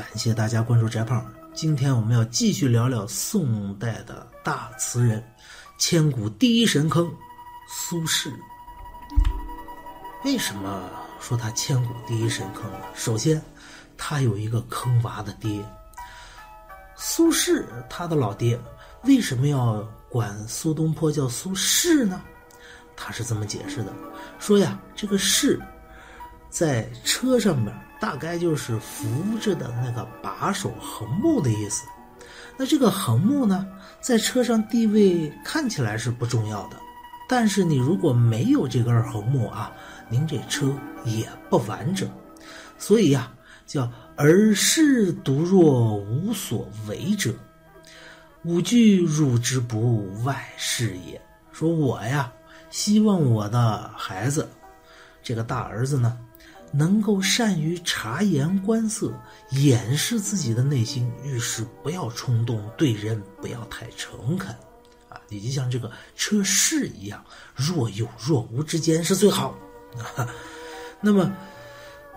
感谢大家关注翟胖。今天我们要继续聊聊宋代的大词人，千古第一神坑苏轼。为什么说他千古第一神坑呢？首先，他有一个坑娃的爹。苏轼他的老爹为什么要管苏东坡叫苏轼呢？他是这么解释的：说呀，这个轼在车上面大概就是扶着的那个把手横木的意思。那这个横木呢，在车上地位看起来是不重要的，但是你如果没有这根横木啊，您这车也不完整。所以呀，叫儿事独若无所为者，吾惧汝之不外事也。说我呀。希望我的孩子，这个大儿子呢，能够善于察言观色，掩饰自己的内心，遇事不要冲动，对人不要太诚恳，啊，你就像这个车势一样，若有若无之间是最好。那么，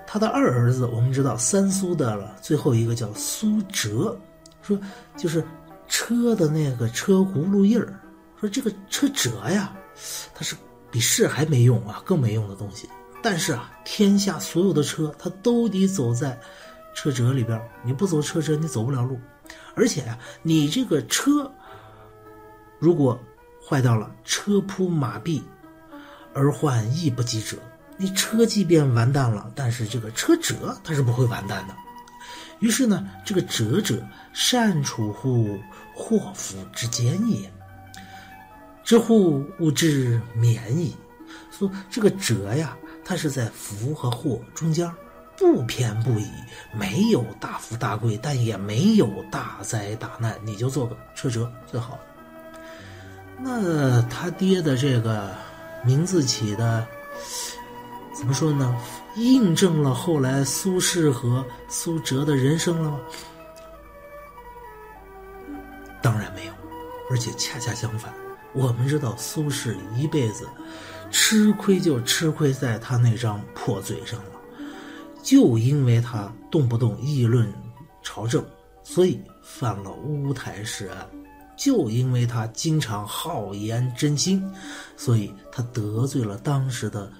他的二儿子，我们知道三苏的了，最后一个叫苏辙，说就是车的那个车轱辘印儿，说这个车辙呀。它是比士还没用啊，更没用的东西。但是啊，天下所有的车，它都得走在车辙里边。你不走车辙，你走不了路。而且呀，你这个车如果坏掉了，车扑马毙，而患亦不及者。你车即便完蛋了，但是这个车辙它是不会完蛋的。于是呢，这个辙者善处乎祸福之间也。知乎吾之免矣。说这个辙呀，它是在福和祸中间，不偏不倚，没有大富大贵，但也没有大灾大难，你就做个车辙最好。那他爹的这个名字起的，怎么说呢？印证了后来苏轼和苏辙的人生了吗？当然没有，而且恰恰相反。我们知道苏轼一辈子吃亏就吃亏在他那张破嘴上了，就因为他动不动议论朝政，所以犯了乌台诗案；就因为他经常好言真心，所以他得罪了当时的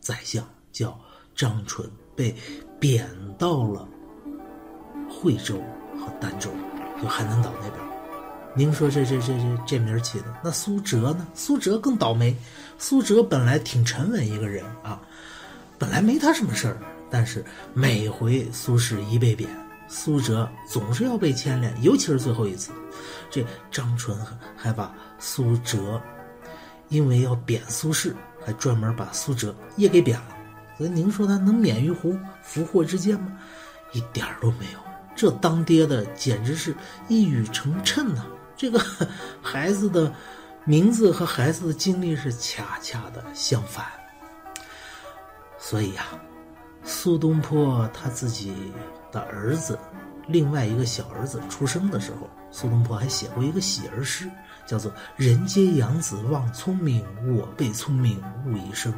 宰相，叫张纯，被贬到了惠州和儋州，就海南岛那边。您说这这这这这名起的，那苏辙呢？苏辙更倒霉。苏辙本来挺沉稳一个人啊，本来没他什么事儿，但是每回苏轼一被贬，苏辙总是要被牵连，尤其是最后一次，这张纯还把苏辙，因为要贬苏轼，还专门把苏辙也给贬了。所以您说他能免于福福祸之间吗？一点儿都没有。这当爹的简直是一语成谶呐！这个 孩子的名字和孩子的经历是恰恰的相反，所以呀，苏东坡他自己的儿子，另外一个小儿子出生的时候，苏东坡还写过一个喜儿诗，叫做“人皆养子望聪明，我辈聪明误一生。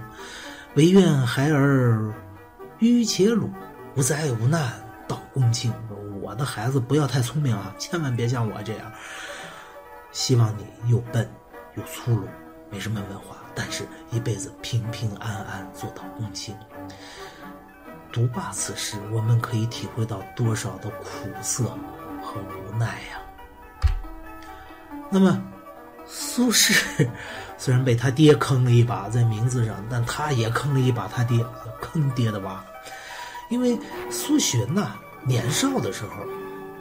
唯愿孩儿愚且鲁，无灾无难到公卿。”我的孩子不要太聪明啊，千万别像我这样。希望你又笨又粗鲁，没什么文化，但是一辈子平平安安做到公卿。读罢此诗，我们可以体会到多少的苦涩和无奈呀。那么，苏轼虽然被他爹坑了一把在名字上，但他也坑了一把他爹，坑爹的娃。因为苏洵呐，年少的时候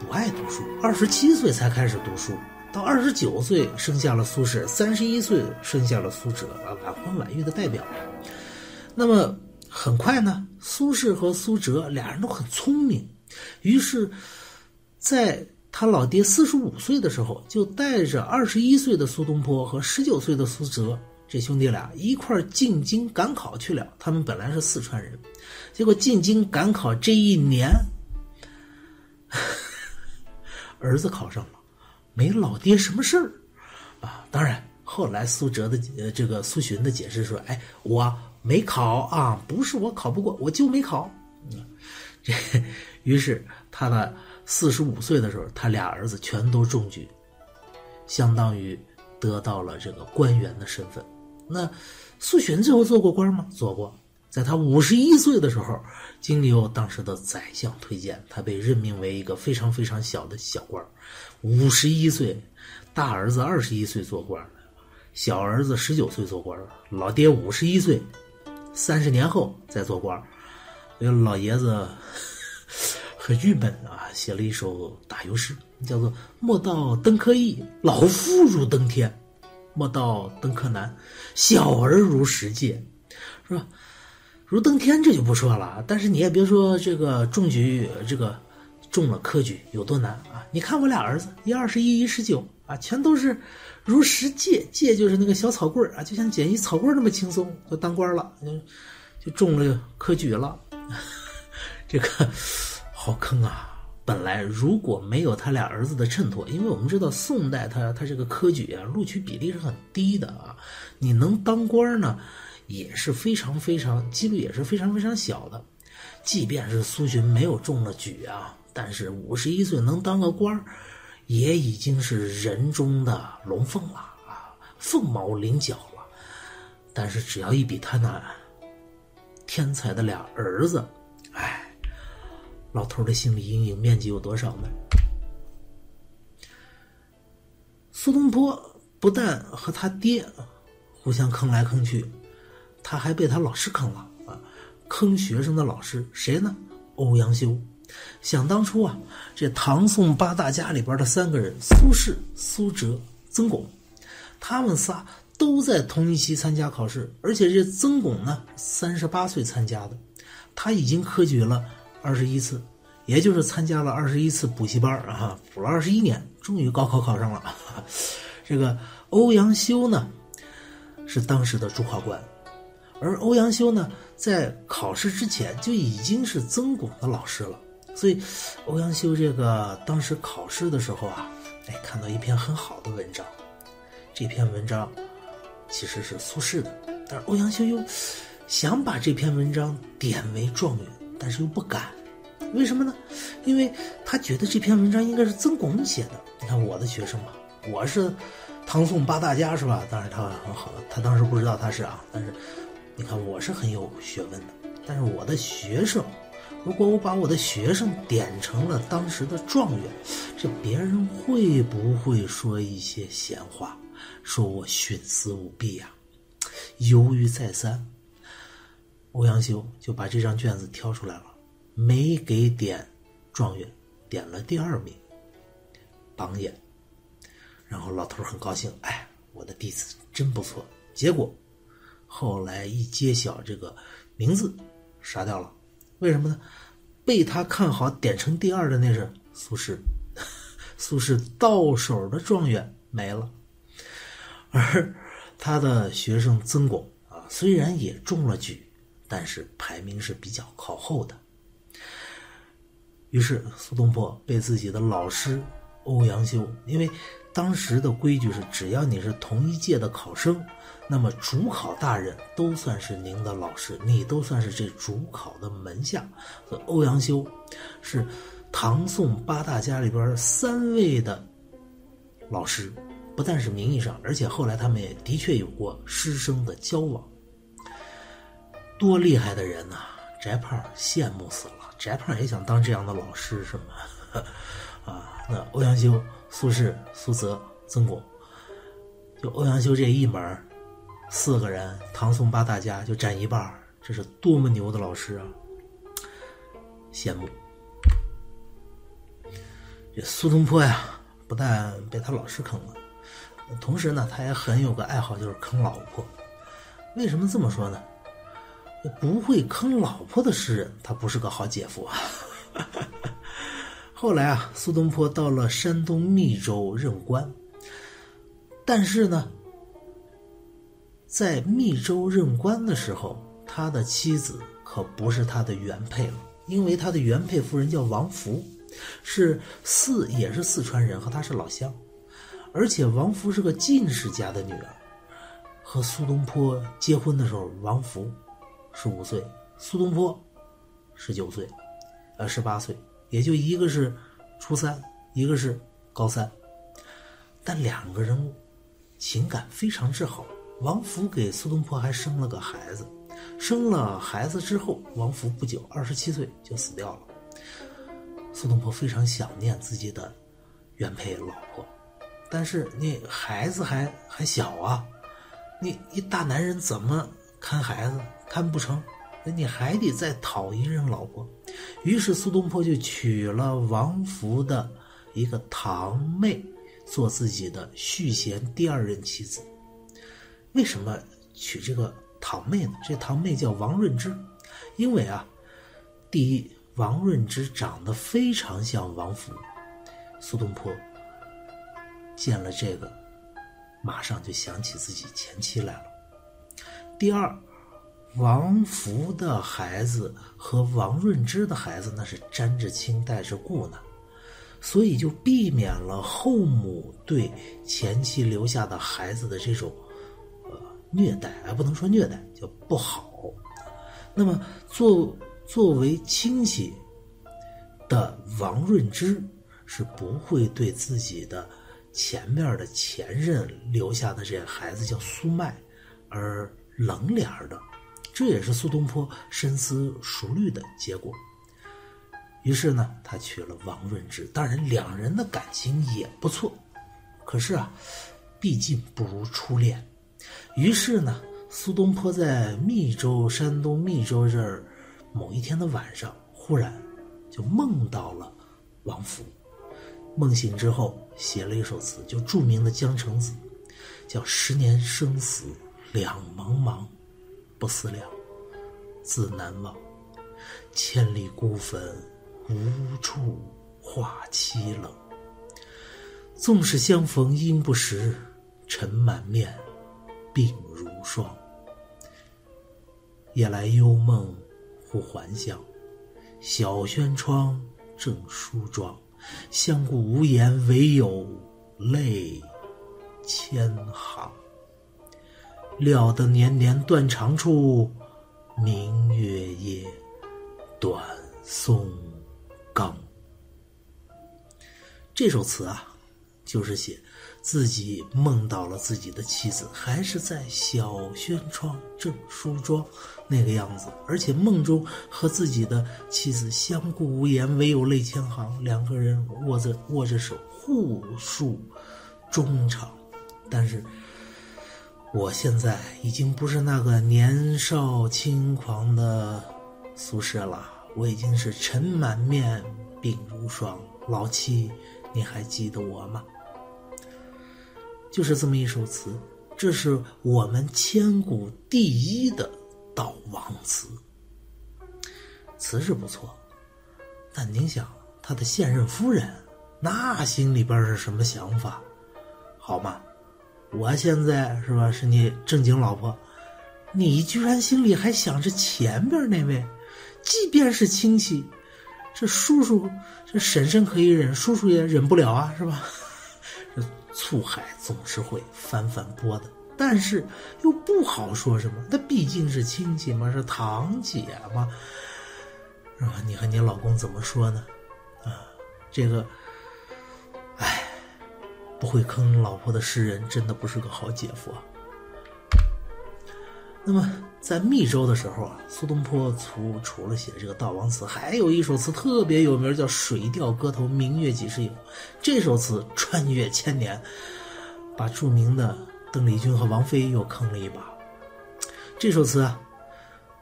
不爱读书，二十七岁才开始读书。到二十九岁生下了苏轼，三十一岁生下了苏辙，啊，晚婚晚育的代表。那么很快呢，苏轼和苏辙俩人都很聪明，于是，在他老爹四十五岁的时候，就带着二十一岁的苏东坡和十九岁的苏辙这兄弟俩一块进京赶考去了。他们本来是四川人，结果进京赶考这一年，儿子考上了。没老爹什么事儿，啊！当然，后来苏辙的呃这个苏洵的解释说：“哎，我没考啊，不是我考不过，我就没考。”这于是他的四十五岁的时候，他俩儿子全都中举，相当于得到了这个官员的身份。那苏洵最后做过官吗？做过。在他五十一岁的时候，经由当时的宰相推荐，他被任命为一个非常非常小的小官五十一岁，大儿子二十一岁做官小儿子十九岁做官老爹五十一岁，三十年后再做官这个老爷子 很郁闷啊，写了一首打油诗，叫做“莫道登科易，老夫如登天；莫道登科难，小儿如石阶”，是吧？如登天这就不说了，但是你也别说这个中举，这个中了科举有多难啊！你看我俩儿子，一二十一，一十九啊，全都是如实借借就是那个小草棍儿啊，就像捡一草棍儿那么轻松就当官了，就就中了科举了。这个好坑啊！本来如果没有他俩儿子的衬托，因为我们知道宋代他他这个科举啊，录取比例是很低的啊，你能当官呢？也是非常非常几率也是非常非常小的，即便是苏洵没有中了举啊，但是五十一岁能当个官也已经是人中的龙凤了啊，凤毛麟角了。但是只要一比他那天才的俩儿子，哎，老头的心理阴影面积有多少呢？苏东坡不但和他爹互相坑来坑去。他还被他老师坑了啊！坑学生的老师谁呢？欧阳修。想当初啊，这唐宋八大家里边的三个人苏轼、苏辙、曾巩，他们仨都在同一期参加考试，而且这曾巩呢，三十八岁参加的，他已经科举了二十一次，也就是参加了二十一次补习班啊，补了二十一年，终于高考考上了。这个欧阳修呢，是当时的主考官。而欧阳修呢，在考试之前就已经是曾巩的老师了，所以欧阳修这个当时考试的时候啊，哎，看到一篇很好的文章，这篇文章其实是苏轼的，但是欧阳修又想把这篇文章点为状元，但是又不敢，为什么呢？因为他觉得这篇文章应该是曾巩写的。你看我的学生嘛，我是唐宋八大家是吧？当然他很好，他当时不知道他是啊，但是。你看，我是很有学问的，但是我的学生，如果我把我的学生点成了当时的状元，这别人会不会说一些闲话，说我徇私舞弊呀？犹豫再三，欧阳修就把这张卷子挑出来了，没给点状元，点了第二名，榜眼。然后老头很高兴，哎，我的弟子真不错。结果。后来一揭晓，这个名字杀掉了，为什么呢？被他看好点成第二的那是苏轼，苏轼到手的状元没了，而他的学生曾巩啊，虽然也中了举，但是排名是比较靠后的。于是苏东坡被自己的老师欧阳修，因为当时的规矩是，只要你是同一届的考生。那么主考大人都算是您的老师，你都算是这主考的门下。欧阳修是唐宋八大家里边三位的老师，不但是名义上，而且后来他们也的确有过师生的交往。多厉害的人呐！翟胖羡慕死了，翟胖也想当这样的老师，是吗？啊，那欧阳修、苏轼、苏辙、曾巩，就欧阳修这一门四个人，唐宋八大家就占一半这是多么牛的老师啊！羡慕。这苏东坡呀，不但被他老师坑了，同时呢，他也很有个爱好，就是坑老婆。为什么这么说呢？不会坑老婆的诗人，他不是个好姐夫啊。后来啊，苏东坡到了山东密州任官，但是呢。在密州任官的时候，他的妻子可不是他的原配了，因为他的原配夫人叫王福，是四也是四川人，和他是老乡，而且王福是个进士家的女儿。和苏东坡结婚的时候，王福十五岁，苏东坡十九岁，呃十八岁，也就一个是初三，一个是高三，但两个人情感非常之好。王福给苏东坡还生了个孩子，生了孩子之后，王福不久二十七岁就死掉了。苏东坡非常想念自己的原配老婆，但是那孩子还还小啊，你一大男人怎么看孩子看不成？那你还得再讨一任老婆。于是苏东坡就娶了王福的一个堂妹做自己的续弦第二任妻子。为什么娶这个堂妹呢？这堂妹叫王润之，因为啊，第一，王润之长得非常像王福，苏东坡见了这个，马上就想起自己前妻来了。第二，王福的孩子和王润之的孩子那是沾着亲带着故呢，所以就避免了后母对前妻留下的孩子的这种。呃虐待，而不能说虐待，叫不好。那么，作作为亲戚的王润之是不会对自己的前面的前任留下的这孩子叫苏迈而冷脸的，这也是苏东坡深思熟虑的结果。于是呢，他娶了王润之，当然两人的感情也不错，可是啊，毕竟不如初恋。于是呢，苏东坡在密州，山东密州这儿，某一天的晚上，忽然就梦到了王府。梦醒之后，写了一首词，就著名的《江城子》，叫“十年生死两茫茫，不思量，自难忘。千里孤坟，无处话凄冷。纵使相逢应不识，尘满面。”鬓如霜，夜来幽梦忽还乡。小轩窗正梳妆，相顾无言，唯有泪千行。料得年年断肠处，明月夜，短松冈。这首词啊，就是写。自己梦到了自己的妻子，还是在小轩窗正梳妆那个样子，而且梦中和自己的妻子相顾无言，唯有泪千行，两个人握着握着手，互诉衷肠。但是，我现在已经不是那个年少轻狂的苏轼了，我已经是尘满面，鬓如霜。老妻，你还记得我吗？就是这么一首词，这是我们千古第一的悼亡词。词是不错，但您想，他的现任夫人那心里边是什么想法？好吗？我现在是吧，是你正经老婆，你居然心里还想着前边那位，即便是亲戚，这叔叔这婶婶可以忍，叔叔也忍不了啊，是吧？这醋海总是会翻翻波的，但是又不好说什么。那毕竟是亲戚嘛，是堂姐嘛，是吧？你和你老公怎么说呢？啊，这个，哎，不会坑老婆的诗人真的不是个好姐夫啊。那么在密州的时候啊，苏东坡除除了写这个悼亡词，还有一首词特别有名，叫《水调歌头·明月几时有》。这首词穿越千年，把著名的邓丽君和王菲又坑了一把。这首词啊，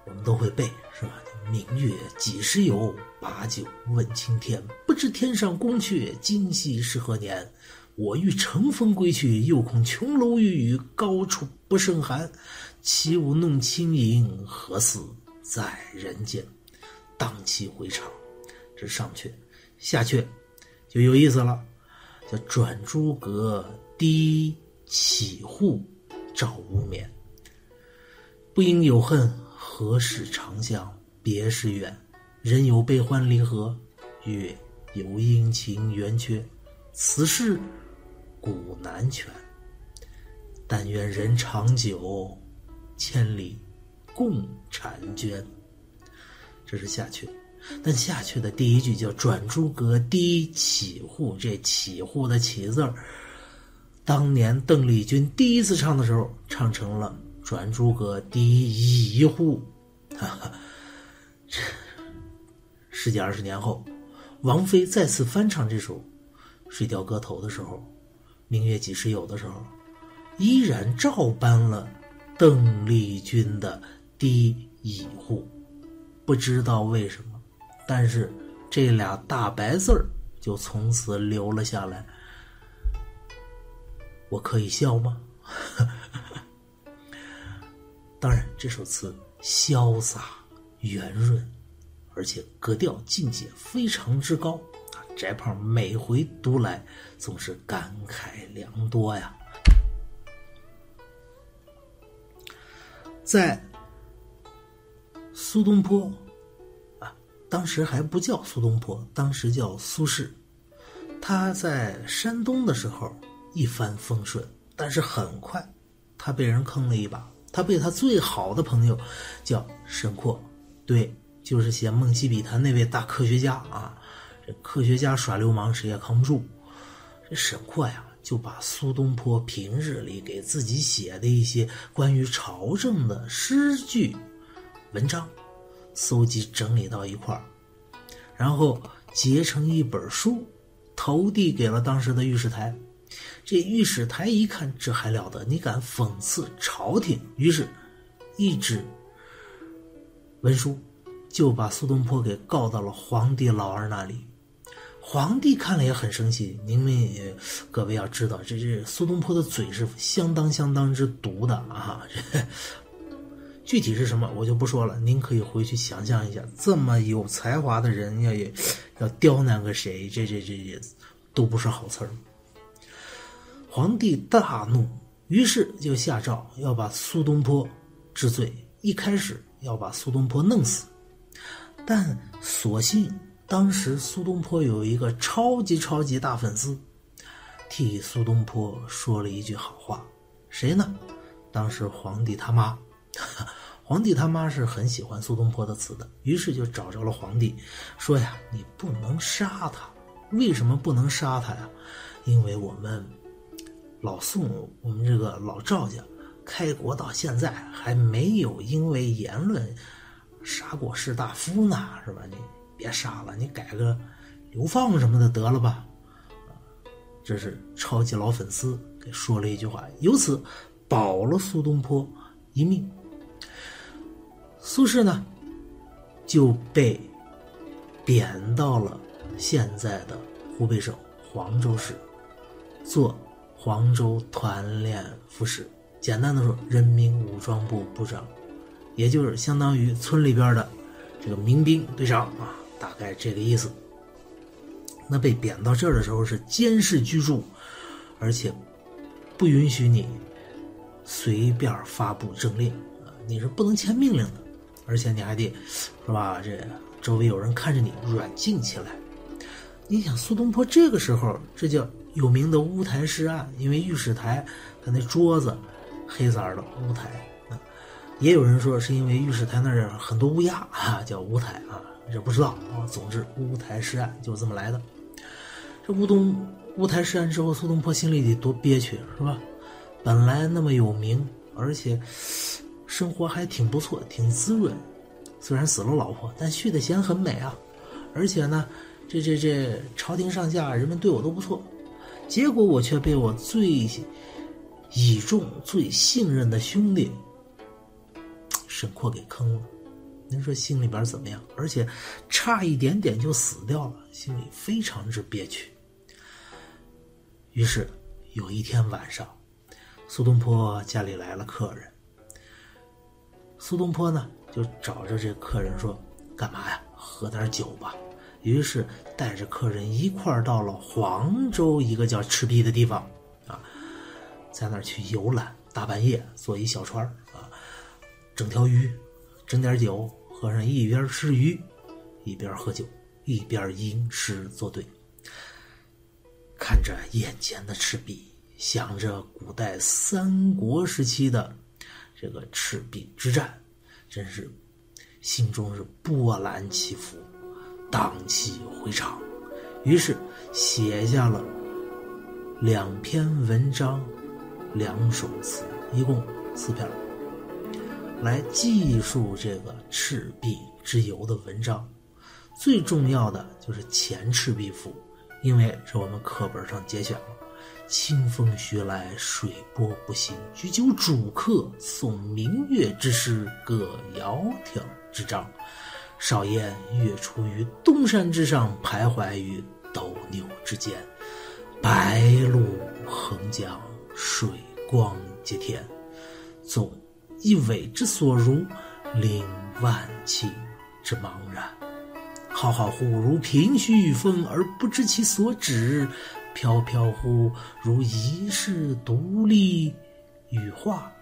我们都会背，是吧？明月几时有？把酒问青天。不知天上宫阙，今夕是何年？我欲乘风归去，又恐琼楼玉宇，高处不胜寒。起舞弄清影，何似在人间？荡气回肠，这上阙，下阙就有意思了，叫转朱阁，低绮户，照无眠。不应有恨，何事长向别时圆？人有悲欢离合，月有阴晴圆缺，此事古难全。但愿人长久。千里共婵娟，这是下阙。但下阙的第一句叫“转朱阁，低绮户”，这“绮户”的“绮”字儿，当年邓丽君第一次唱的时候，唱成了“转朱阁，低绮户”。哈哈，十几二十年后，王菲再次翻唱这首《水调歌头》的时候，“明月几时有”的时候，依然照搬了邓丽君的“第一户”，不知道为什么。但是，这俩大白字儿就从此留了下来。我可以笑吗？当然，这首词潇洒圆润，而且格调境界非常之高！翟胖每回读来，总是感慨良多呀。在苏东坡啊。当时还不叫苏东坡，当时叫苏轼。他在山东的时候一帆风顺，但是很快他被人坑了一把。他被他最好的朋友叫沈括，对，就是写《梦溪笔谈》那位大科学家啊。这科学家耍流氓，谁也扛不住。这沈括呀，就把苏东坡平日里给自己写的一些关于朝政的诗句、文章。搜集整理到一块儿，然后结成一本书，投递给了当时的御史台。这御史台一看，这还了得！你敢讽刺朝廷？于是，一纸文书就把苏东坡给告到了皇帝老儿那里。皇帝看了也很生气。您们也各位要知道，这这苏东坡的嘴是相当相当之毒的啊！这。具体是什么，我就不说了。您可以回去想象一下，这么有才华的人，要也要刁难个谁，这这这这都不是好词儿。皇帝大怒，于是就下诏要把苏东坡治罪。一开始要把苏东坡弄死，但所幸当时苏东坡有一个超级超级大粉丝，替苏东坡说了一句好话。谁呢？当时皇帝他妈。皇帝他妈是很喜欢苏东坡的词的，于是就找着了皇帝，说呀：“你不能杀他，为什么不能杀他呀？因为我们老宋，我们这个老赵家开国到现在还没有因为言论杀过士大夫呢，是吧？你别杀了，你改个流放什么的得了吧。”这是超级老粉丝给说了一句话，由此保了苏东坡一命。苏轼呢，就被贬到了现在的湖北省黄州市，做黄州团练副使。简单的说，人民武装部部长，也就是相当于村里边的这个民兵队长啊，大概这个意思。那被贬到这儿的时候是监视居住，而且不允许你随便发布政令啊，你是不能签命令的。而且你还得，是吧？这周围有人看着你，软禁起来。你想苏东坡这个时候，这叫有名的乌台诗案，因为御史台他那桌子黑色的乌台啊。也有人说是因为御史台那儿很多乌鸦啊，叫乌台啊，也不知道啊。总之，乌台诗案就这么来的。这乌东乌台诗案之后，苏东坡心里得多憋屈，是吧？本来那么有名，而且。生活还挺不错，挺滋润。虽然死了老婆，但续的弦很美啊。而且呢，这这这朝廷上下人们对我都不错。结果我却被我最倚重、最信任的兄弟沈括给坑了。您说心里边怎么样？而且差一点点就死掉了，心里非常之憋屈。于是有一天晚上，苏东坡家里来了客人。苏东坡呢，就找着这客人说：“干嘛呀？喝点酒吧。”于是带着客人一块儿到了黄州一个叫赤壁的地方，啊，在那儿去游览。大半夜坐一小船啊，整条鱼，整点酒，和尚一边吃鱼，一边喝酒，一边吟诗作对，看着眼前的赤壁，想着古代三国时期的。这个赤壁之战，真是心中是波澜起伏，荡气回肠，于是写下了两篇文章、两首词，一共四篇，来记述这个赤壁之游的文章。最重要的就是《前赤壁赋》，因为是我们课本上节选了。清风徐来，水波不兴。举酒属客，诵明月之诗，歌窈窕之章。少焉，月出于东山之上，徘徊于斗牛之间。白露横江，水光接天。纵一苇之所如，凌万顷之茫然。浩浩乎如凭虚御风，而不知其所止。飘飘乎如遗世独立羽化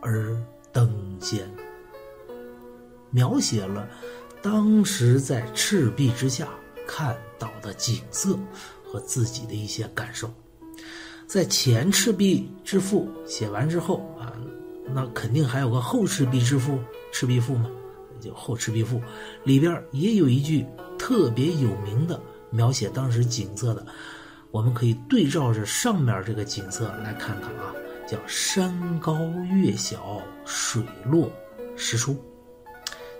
而登仙，描写了当时在赤壁之下看到的景色和自己的一些感受。在前赤壁之赋写完之后，那肯定还有个后赤壁之赋，赤壁赋嘛，就后赤壁赋里边也有一句特别有名的描写当时景色的。我们可以对照着上面这个景色来看看啊，叫山高月小，水落石出。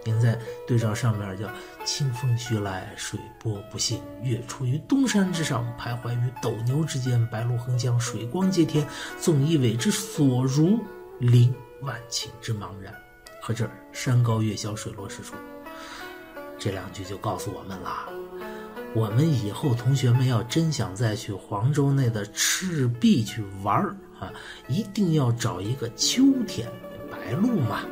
您再对照上面叫清风徐来，水波不兴，月出于东山之上，徘徊于斗牛之间，白露横江，水光接天，纵一苇之所如，凌万顷之茫然。和这儿山高月小，水落石出，这两句就告诉我们了。我们以后同学们要真想再去黄州内的赤壁去玩儿啊，一定要找一个秋天，白露嘛，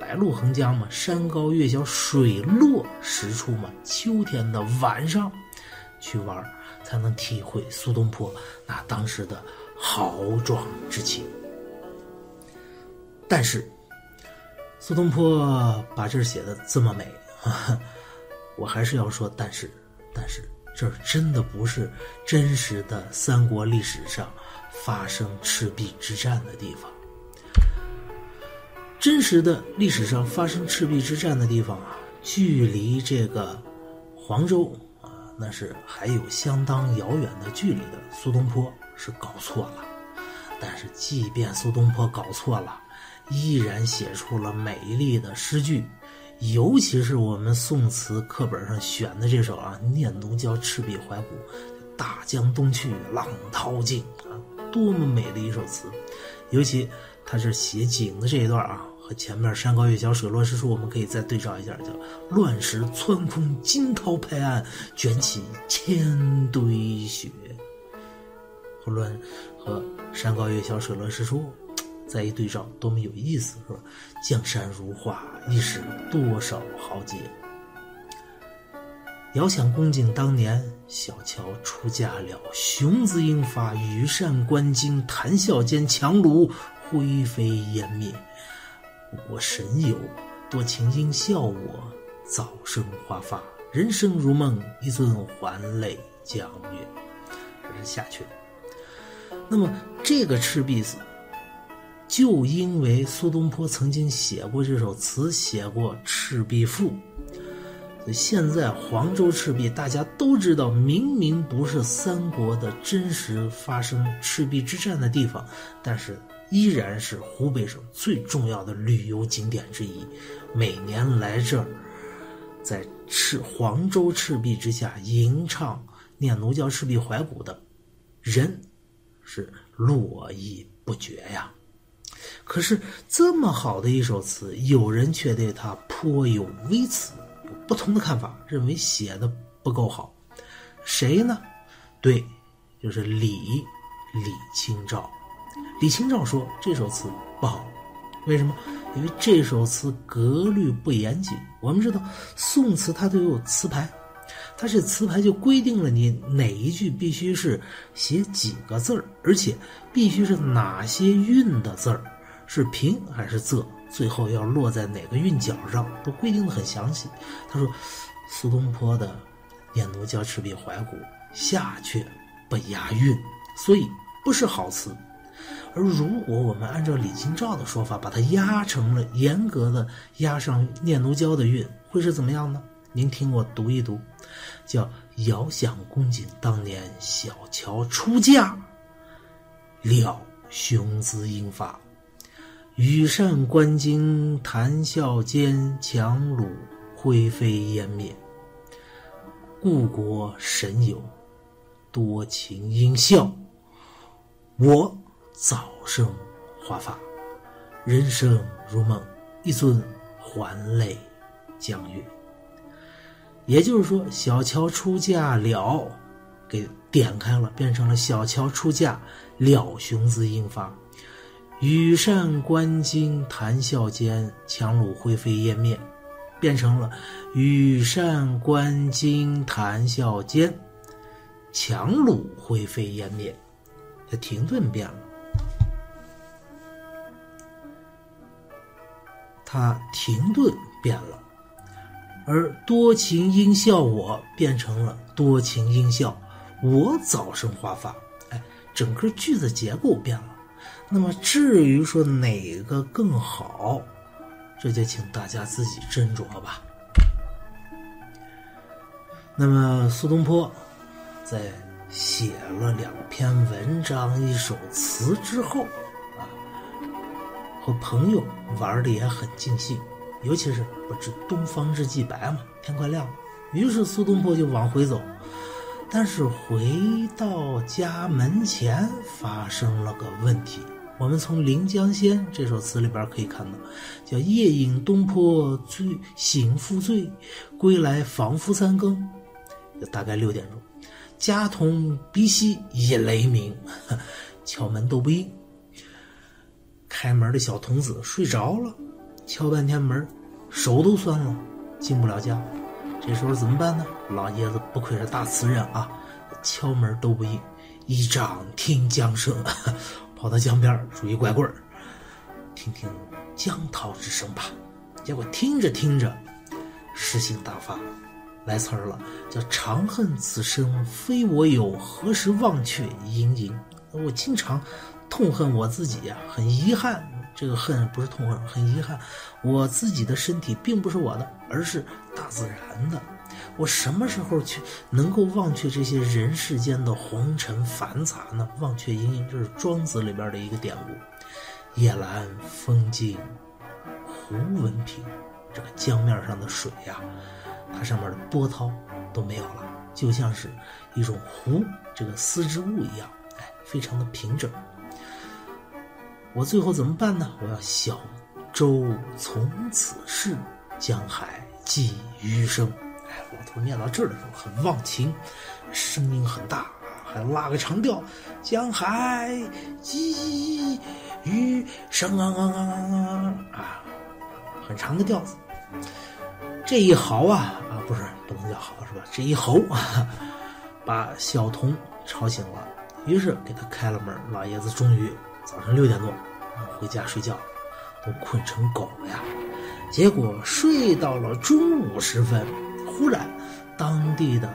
白露横江嘛，山高月小，水落石出嘛，秋天的晚上去玩儿，才能体会苏东坡那当时的豪壮之情。但是，苏东坡把这儿写的这么美，我还是要说，但是。但是这儿真的不是真实的三国历史上发生赤壁之战的地方。真实的历史上发生赤壁之战的地方啊，距离这个黄州啊，那是还有相当遥远的距离的。苏东坡是搞错了，但是即便苏东坡搞错了，依然写出了美丽的诗句。尤其是我们宋词课本上选的这首啊，《念奴娇·赤壁怀古》，大江东去，浪淘尽啊，多么美的一首词！尤其他这写景的这一段啊，和前面“山高月小，水落石出”，我们可以再对照一下，叫“乱石穿空，惊涛拍岸，卷起千堆雪”，和乱和“山高月小，水落石出”。再一对照，多么有意思，是吧？江山如画，一时多少豪杰。遥想公瑾当年，小乔出嫁了，雄姿英发，羽扇纶巾，谈笑间，樯橹灰飞烟灭。我神游，多情应笑我，早生华发，人生如梦，一尊还酹江月。这是下阙。那么这个赤壁死。就因为苏东坡曾经写过这首词，写过《赤壁赋》，现在黄州赤壁大家都知道，明明不是三国的真实发生赤壁之战的地方，但是依然是湖北省最重要的旅游景点之一。每年来这儿，在赤黄州赤壁之下吟唱《念奴娇·赤壁怀古》的人，是络绎不绝呀。可是这么好的一首词，有人却对他颇有微词，有不同的看法，认为写的不够好。谁呢？对，就是李李清照。李清照说这首词不好，为什么？因为这首词格律不严谨。我们知道宋词它都有词牌，它这词牌就规定了你哪一句必须是写几个字儿，而且必须是哪些韵的字儿。是平还是仄？最后要落在哪个韵脚上，都规定的很详细。他说，苏东坡的《念奴娇·赤壁怀古》下阙不押韵，所以不是好词。而如果我们按照李清照的说法，把它压成了严格的压上念奴娇的韵，会是怎么样呢？您听我读一读，叫“遥想公瑾当年小乔出嫁，料雄姿英发，羽扇纶巾谈笑间，樯橹灰飞烟灭。故国神游，多情应笑。我早生华发，人生如梦，一尊还酹江月。”也就是说，小乔出嫁了，给点开了，变成了小乔出嫁了，雄姿英发，羽扇纶巾谈笑间，樯橹灰飞烟灭，变成了羽扇纶巾谈笑间，樯橹灰飞烟灭，这停顿变了，他停顿变了。而多情应笑我变成了多情应笑我早生华发，哎，整个句子结构变了。那么至于说哪个更好，这就请大家自己斟酌吧。那么苏东坡在写了两篇文章、一首词之后啊，和朋友玩的也很尽兴。尤其是不知东方之既白嘛，天快亮了。于是苏东坡就往回走，但是回到家门前发生了个问题。我们从《临江仙》这首词里边可以看到，叫“夜饮东坡醉醒复醉，归来仿佛三更”，大概六点钟。家童鼻息已雷鸣，敲门都不应。开门的小童子睡着了。敲半天门，手都酸了，进不了家。这时候怎么办呢？老爷子不愧是大词人啊，敲门都不应，一掌听江声，跑到江边拄一拐棍儿，听听江涛之声吧。结果听着听着，诗兴大发，来词儿了，叫“长恨此生非我有，何时忘却营营”。我经常痛恨我自己呀，很遗憾。这个恨不是痛恨，很遗憾，我自己的身体并不是我的，而是大自然的。我什么时候去能够忘却这些人世间的红尘繁杂呢？忘却营营，这是庄子里边的一个典故。夜阑风静，胡文平。这个江面上的水呀，它上面的波涛都没有了，就像是一种湖，这个丝织物一样，哎，非常的平整。我最后怎么办呢？我要小舟从此逝，江海寄余生。念到这儿的时候很忘情，声音很大，还拉个长调：江海寄余生啊，很长的调子。这一嚎啊啊，不是不能叫嚎是吧？这一吼啊，把小童吵醒了，于是给他开了门。老爷子终于。早上六点多，回家睡觉，都困成狗了呀。结果睡到了中午时分，突然当地的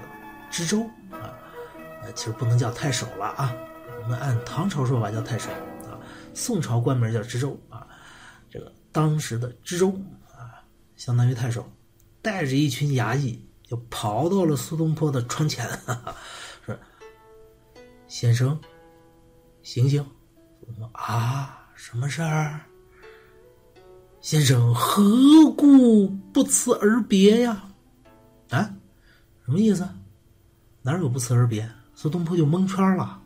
知州啊，呃，其实不能叫太守了啊，我们按唐朝说法叫太守啊，宋朝官名叫知州啊。这个当时的知州啊，相当于太守，带着一群衙役就跑到了苏东坡的窗前，说：“先生，醒醒。”啊，什么事儿？先生何故不辞而别呀？啊，什么意思？哪有不辞而别？苏东坡就蒙圈了。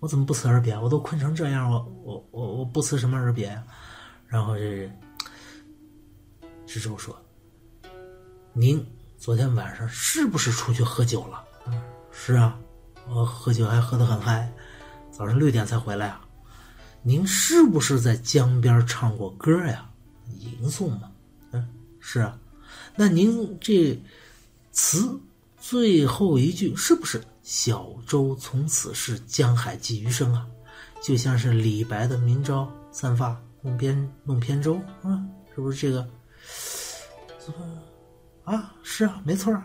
我怎么不辞而别？我都困成这样，我我我我不辞什么而别呀？然后这知州说：“您昨天晚上是不是出去喝酒了？”“嗯，是啊，我喝酒还喝得很嗨，早上六点才回来啊。”您是不是在江边唱过歌呀？吟诵吗？嗯，是啊。那您这词最后一句是不是“小舟从此逝，江海寄余生”啊？就像是李白的“明朝散发弄扁弄扁舟”啊，是不是这个？啊，是啊，没错啊。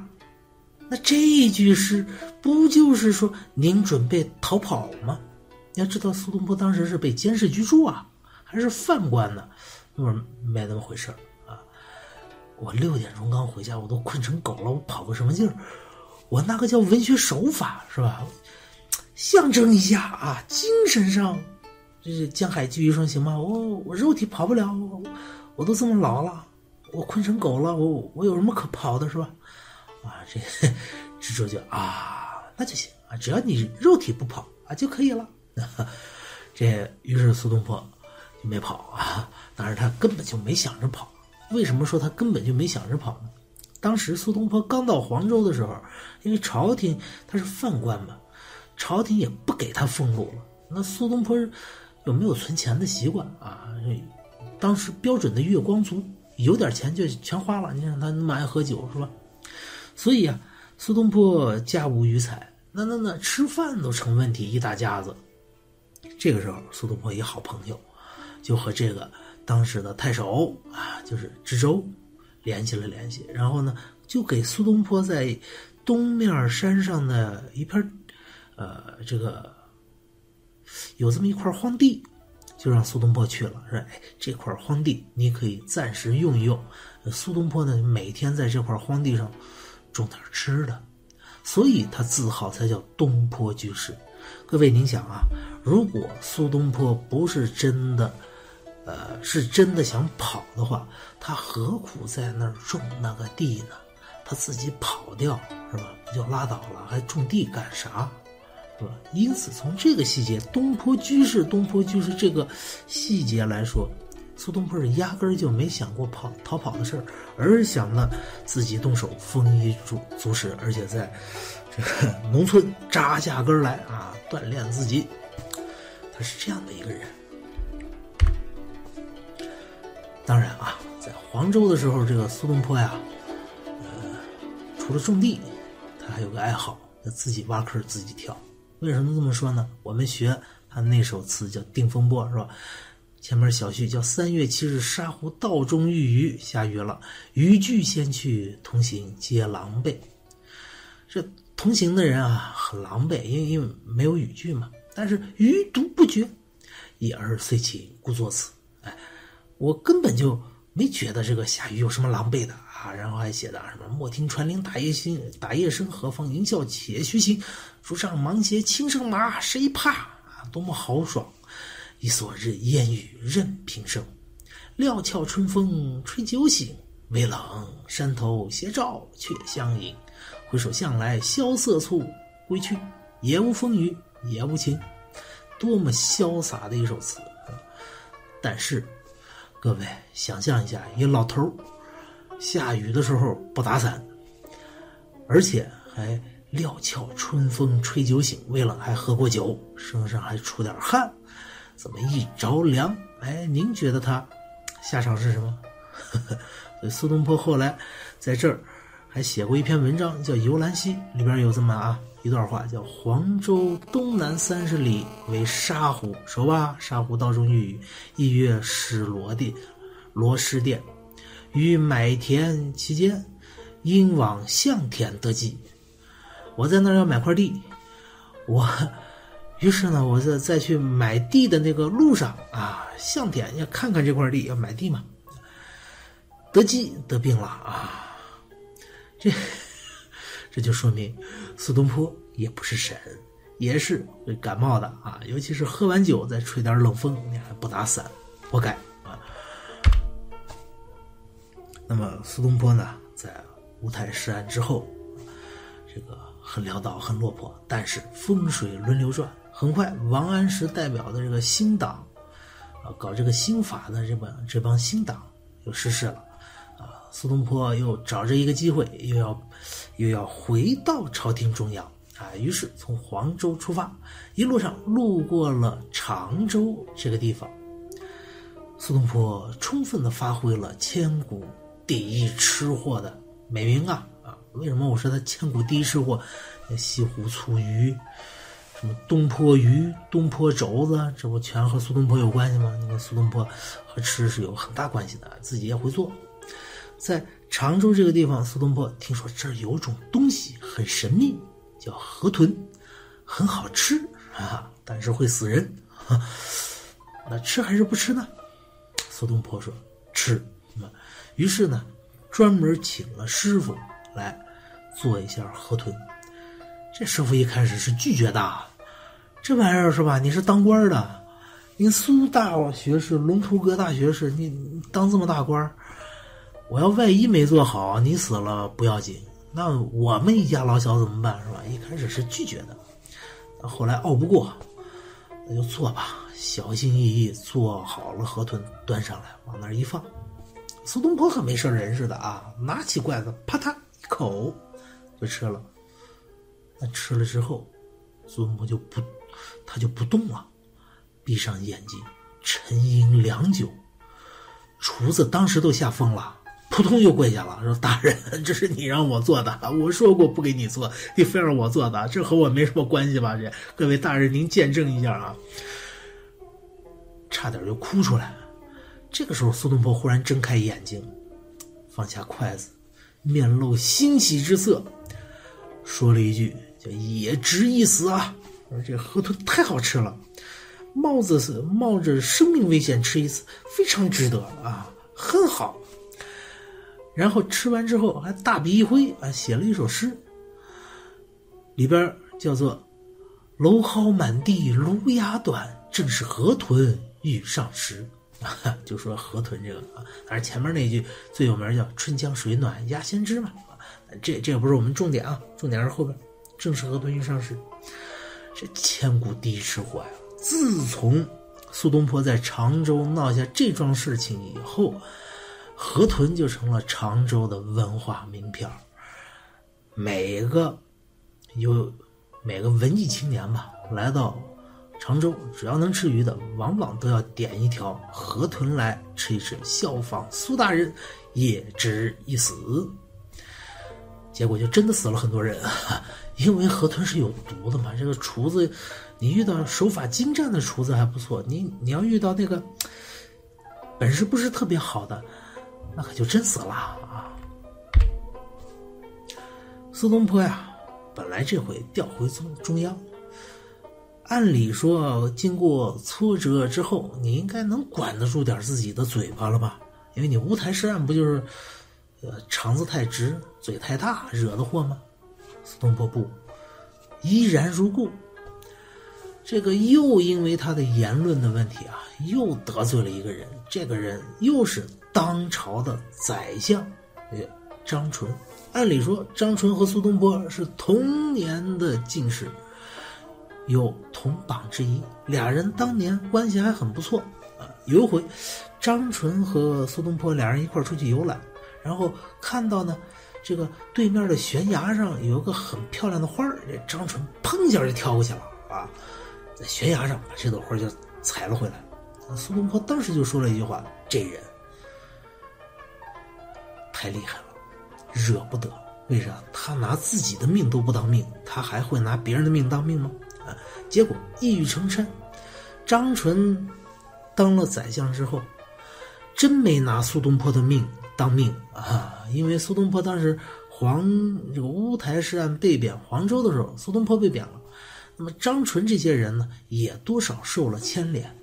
那这一句诗不就是说您准备逃跑吗？要知道，苏东坡当时是被监视居住啊，还是犯官呢？那么没那么回事。我六点钟刚回家，我都困成狗了，我跑个什么劲儿？我那个叫文学手法是吧？象征一下啊，精神上，这是江海寄余生行吗？我我肉体跑不了，我我都这么老了，我困成狗了，我我有什么可跑的是吧？啊，这 执着就啊，那就行啊，只要你肉体不跑啊就可以了。这于是苏东坡就没跑啊，当然他根本就没想着跑。为什么说他根本就没想着跑呢？当时苏东坡刚到黄州的时候，因为朝廷他是犯官嘛，朝廷也不给他俸禄了。那苏东坡有没有存钱的习惯啊，当时标准的月光族，有点钱就全花了。你看他那么爱喝酒是吧？所以啊，苏东坡家无余财，那那那吃饭都成问题，一大家子。这个时候，苏东坡一好朋友就和这个当时的太守啊，就是知州。联系了联系，然后呢，就给苏东坡在东面山上的一片呃，这个有这么一块荒地，就让苏东坡去了。说：“哎，这块荒地你可以暂时用一用。”苏东坡呢，每天在这块荒地上种点吃的，所以他字号才叫东坡居士。各位，您想啊，如果苏东坡不是真的。呃，是真的想跑的话，他何苦在那儿种那个地呢？他自己跑掉是吧？不就拉倒了，还种地干啥？是吧？因此，从这个细节，东坡居士，东坡居士这个细节来说，苏东坡是压根儿就没想过跑逃跑的事儿，而想呢自己动手丰衣足足食，而且在这个农村扎下根来啊，锻炼自己。他是这样的一个人。当然啊，在黄州的时候，这个苏东坡呀，呃，除了种地，他还有个爱好，他自己挖坑自己跳。为什么这么说呢？我们学他那首词叫《定风波》，是吧？前面小序叫“三月七日沙湖道中遇雨，下雨了，渔具先去，同行皆狼狈。”这同行的人啊，很狼狈，因为因为没有雨具嘛。但是余独不觉，一而遂起，故作此。我根本就没觉得这个下雨有什么狼狈的啊，然后还写的什么“莫听传铃打叶声，打叶声何妨吟啸且徐行，竹上芒鞋轻胜马，谁怕啊？多么豪爽！一蓑日烟雨任平生，料峭春风吹酒醒，微冷山头斜照却相迎。回首向来萧瑟处，归去也无风雨也无晴。多么潇洒的一首词！但是。各位想象一下，一个老头下雨的时候不打伞，而且还料峭春风吹酒醒，为了还喝过酒，身上还出点汗，怎么一着凉，哎，您觉得他下场是什么？苏东坡后来在这儿还写过一篇文章，叫《游兰溪》，里边有这么啊。一段话叫“黄州东南三十里为沙湖，熟吧？沙湖道中遇雨，一月始罗地，罗师殿，于买田期间，因往向田得机。我在那儿要买块地，我于是呢，我在再去买地的那个路上啊，向田要看看这块地，要买地嘛，得疾得病了啊，这。”这就说明苏东坡也不是神，也是会感冒的啊！尤其是喝完酒再吹点冷风，你还不打伞，活该啊！那么苏东坡呢，在乌台诗案之后，这个很潦倒，很落魄，但是风水轮流转，很快王安石代表的这个新党啊，搞这个新法的这帮这帮新党又失势了。苏东坡又找着一个机会，又要又要回到朝廷中央啊，于是从黄州出发，一路上路过了常州这个地方。苏东坡充分的发挥了千古第一吃货的美名啊啊！为什么我说他千古第一吃货？西湖醋鱼，什么东坡鱼、东坡肘子，这不全和苏东坡有关系吗？你看苏东坡和吃是有很大关系的，自己也会做。在常州这个地方，苏东坡听说这儿有种东西很神秘，叫河豚，很好吃啊，但是会死人。那吃还是不吃呢？苏东坡说吃。于是呢，专门请了师傅来做一下河豚。这师傅一开始是拒绝的，这玩意儿是吧？你是当官的，你苏大学士、龙图阁大学士，你当这么大官我要万一没做好，你死了不要紧，那我们一家老小怎么办是吧？一开始是拒绝的，后来拗不过，那就做吧。小心翼翼做好了河豚，端上来往那儿一放，苏东坡可没事人似的啊，拿起筷子啪嗒一口就吃了。那吃了之后，苏东坡就不，他就不动了，闭上眼睛沉吟良久。厨子当时都吓疯了，扑通就跪下了，说：“大人，这是你让我做的，我说过不给你做，你非让我做的，这和我没什么关系吧？这各位大人，您见证一下啊！”差点就哭出来。这个时候，苏东坡忽然睁开眼睛，放下筷子，面露欣喜之色，说了一句。叫也值一死啊！说这河豚太好吃了，冒着是冒着生命危险吃一次，非常值得啊，很好。然后吃完之后还大笔一挥啊，写了一首诗，里边叫做“蒌蒿满地芦芽短，正是河豚欲上时 ”，就说河豚这个啊。但是前面那句最有名叫“春江水暖鸭先知”嘛，这这不是我们重点啊，重点是后边。正是河豚欲上时，这千古第一吃货呀！自从苏东坡在常州闹下这桩事情以后，河豚就成了常州的文化名片每个有每个文艺青年吧，来到常州，只要能吃鱼的，往往都要点一条河豚来吃一吃，效仿苏大人，也值一死。结果就真的死了很多人。因为河豚是有毒的嘛，这个厨子，你遇到手法精湛的厨子还不错，你你要遇到那个本事不是特别好的，那可就真死了啊！苏东坡呀，本来这回调回中中央，按理说经过挫折之后，你应该能管得住点自己的嘴巴了吧？因为你乌台诗案不就是，呃，肠子太直，嘴太大惹的祸吗？苏东坡不，依然如故。这个又因为他的言论的问题啊，又得罪了一个人。这个人又是当朝的宰相，哎，张纯。按理说，张纯和苏东坡是同年的进士，有同榜之谊，俩人当年关系还很不错啊。有一回，张纯和苏东坡俩人一块出去游览，然后看到呢。这个对面的悬崖上有一个很漂亮的花，这张纯砰一下就跳过去了啊，在悬崖上把这朵花就采了回来。苏东坡当时就说了一句话：“这人太厉害了，惹不得。为啥？他拿自己的命都不当命，他还会拿别人的命当命吗？”啊，结果一语成谶，张纯当了宰相之后，真没拿苏东坡的命。当命啊！因为苏东坡当时黄这个乌台诗案被贬黄州的时候，苏东坡被贬了。那么张纯这些人呢，也多少受了牵连。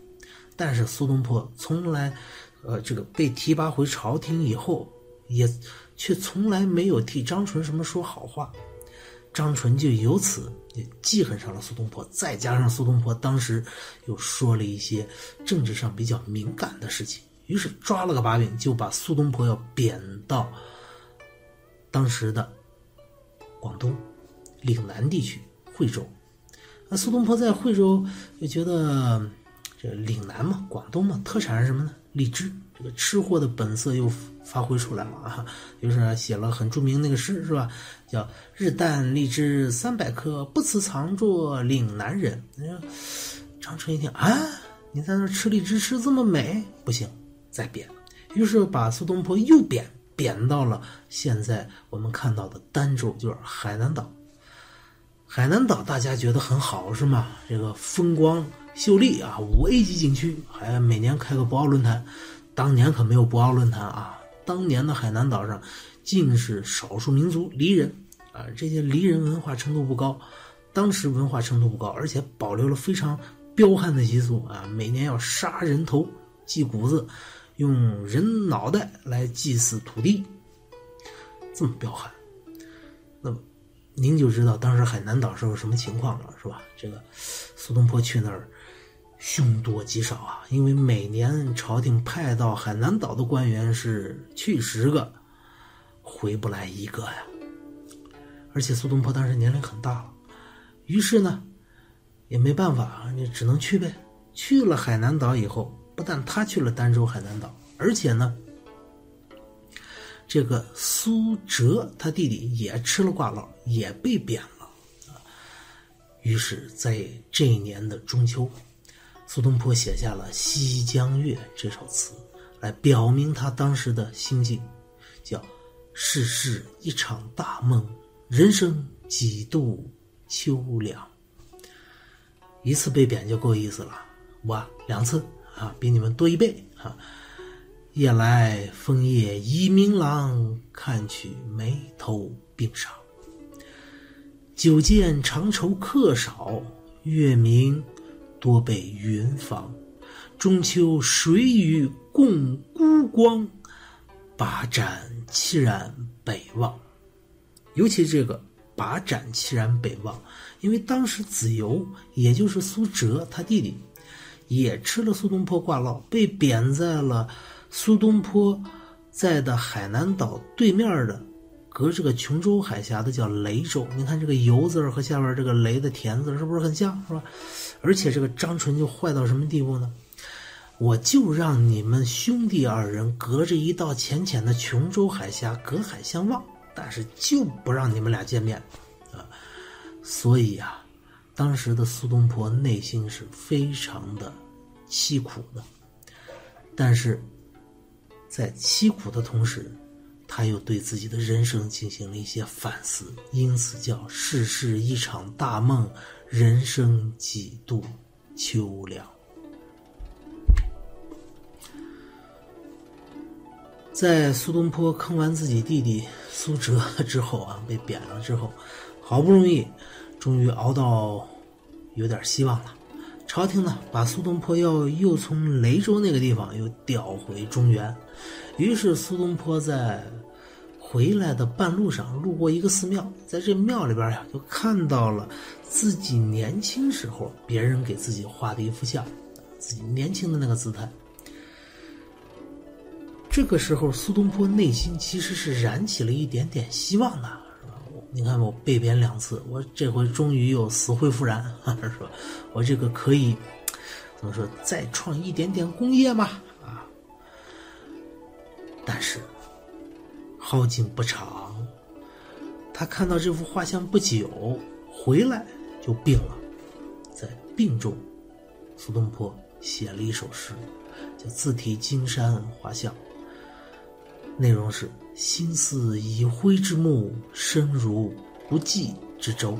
但是苏东坡从来，呃，这个被提拔回朝廷以后，也却从来没有替张纯什么说好话。张纯就由此也记恨上了苏东坡。再加上苏东坡当时又说了一些政治上比较敏感的事情。于是抓了个把柄，就把苏东坡要贬到当时的广东岭南地区惠州。那苏东坡在惠州就觉得这岭南嘛，广东嘛，特产是什么呢？荔枝。这个吃货的本色又发挥出来了啊！就是写了很著名那个诗，是吧？叫“日啖荔枝三百颗，不辞藏作岭南人”。张春一听啊，你在那吃荔枝吃这么美，不行。再贬，于是把苏东坡又贬，贬到了现在我们看到的儋州，就是海南岛。海南岛大家觉得很好是吗？这个风光秀丽啊，五 A 级景区，还每年开个博鳌论坛。当年可没有博鳌论坛啊，当年的海南岛上尽是少数民族黎人啊，这些黎人文化程度不高，当时文化程度不高，而且保留了非常彪悍的习俗啊，每年要杀人头祭谷子。用人脑袋来祭祀土地，这么彪悍。那么您就知道当时海南岛是个什么情况了，是吧？这个苏东坡去那儿凶多吉少啊，因为每年朝廷派到海南岛的官员是去十个，回不来一个呀。而且苏东坡当时年龄很大了，于是呢，也没办法，你只能去呗。去了海南岛以后，不但他去了儋州海南岛，而且呢。这个苏辙他弟弟也吃了挂烙，也被贬了。于是，在这一年的中秋，苏东坡写下了《西江月》这首词，来表明他当时的心境，叫“世事一场大梦，人生几度秋凉”。一次被贬就够意思了，我两次啊，比你们多一倍啊。夜来风叶已明朗，看去眉头鬓上。久见长愁客少，月明多被云妨。中秋谁与共孤光？把盏凄然北望。尤其这个“把盏凄然北望”，因为当时子由，也就是苏辙他弟弟，也吃了苏东坡挂烙，被贬在了。苏东坡在的海南岛对面的，隔着个琼州海峡的叫雷州。你看这个“游”字和下边这个“雷”的田字是不是很像？是吧？而且这个张纯就坏到什么地步呢？我就让你们兄弟二人隔着一道浅浅的琼州海峡隔海相望，但是就不让你们俩见面啊！所以啊，当时的苏东坡内心是非常的凄苦的，但是。在凄苦的同时，他又对自己的人生进行了一些反思，因此叫“世事一场大梦，人生几度秋凉”。在苏东坡坑完自己弟弟苏辙之后啊，被贬了之后，好不容易，终于熬到有点希望了。朝廷呢，把苏东坡要又从雷州那个地方又调回中原，于是苏东坡在回来的半路上路过一个寺庙，在这庙里边呀，就看到了自己年轻时候别人给自己画的一幅像，自己年轻的那个姿态。这个时候，苏东坡内心其实是燃起了一点点希望的。是吧你看我被贬两次，我这回终于又死灰复燃，是吧？我这个可以怎么说？再创一点点功业嘛？啊！但是好景不长，他看到这幅画像不久，回来就病了。在病中，苏东坡写了一首诗，叫《自题金山画像》。内容是：心似已灰之木，身如不济之舟。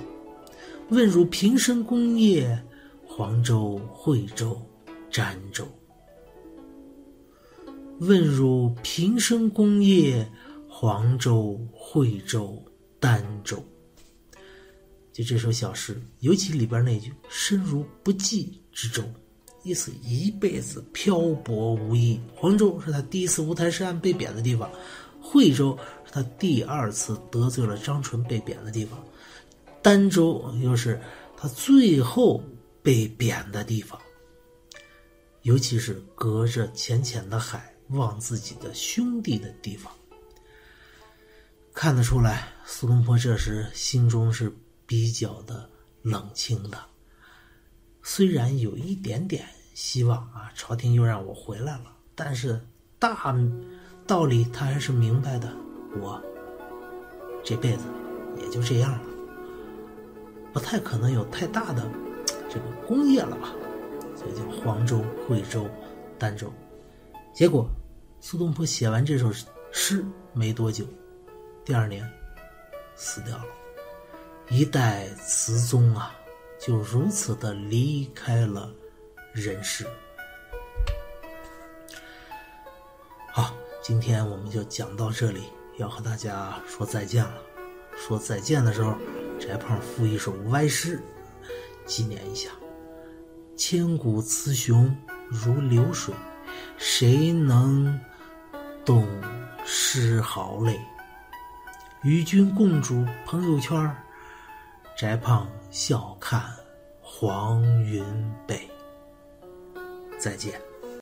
问汝平生功业，黄州、惠州、儋州。问汝平生功业，黄州、惠州、儋州。就这首小诗，尤其里边那句“身如不济之舟”。意思一辈子漂泊无依。黄州是他第一次五台山被贬的地方，惠州是他第二次得罪了张纯被贬的地方，儋州又是他最后被贬的地方。尤其是隔着浅浅的海望自己的兄弟的地方，看得出来，苏东坡这时心中是比较的冷清的。虽然有一点点。希望啊，朝廷又让我回来了，但是大道理他还是明白的。我这辈子也就这样了，不太可能有太大的这个功业了吧？所以叫黄州、惠州、儋州。结果苏东坡写完这首诗没多久，第二年死掉了，一代词宗啊，就如此的离开了。人世，好，今天我们就讲到这里，要和大家说再见了。说再见的时候，翟胖附一首歪诗，纪念一下。千古雌雄如流水，谁能懂诗毫泪？与君共煮朋友圈翟胖笑看黄云北。再见。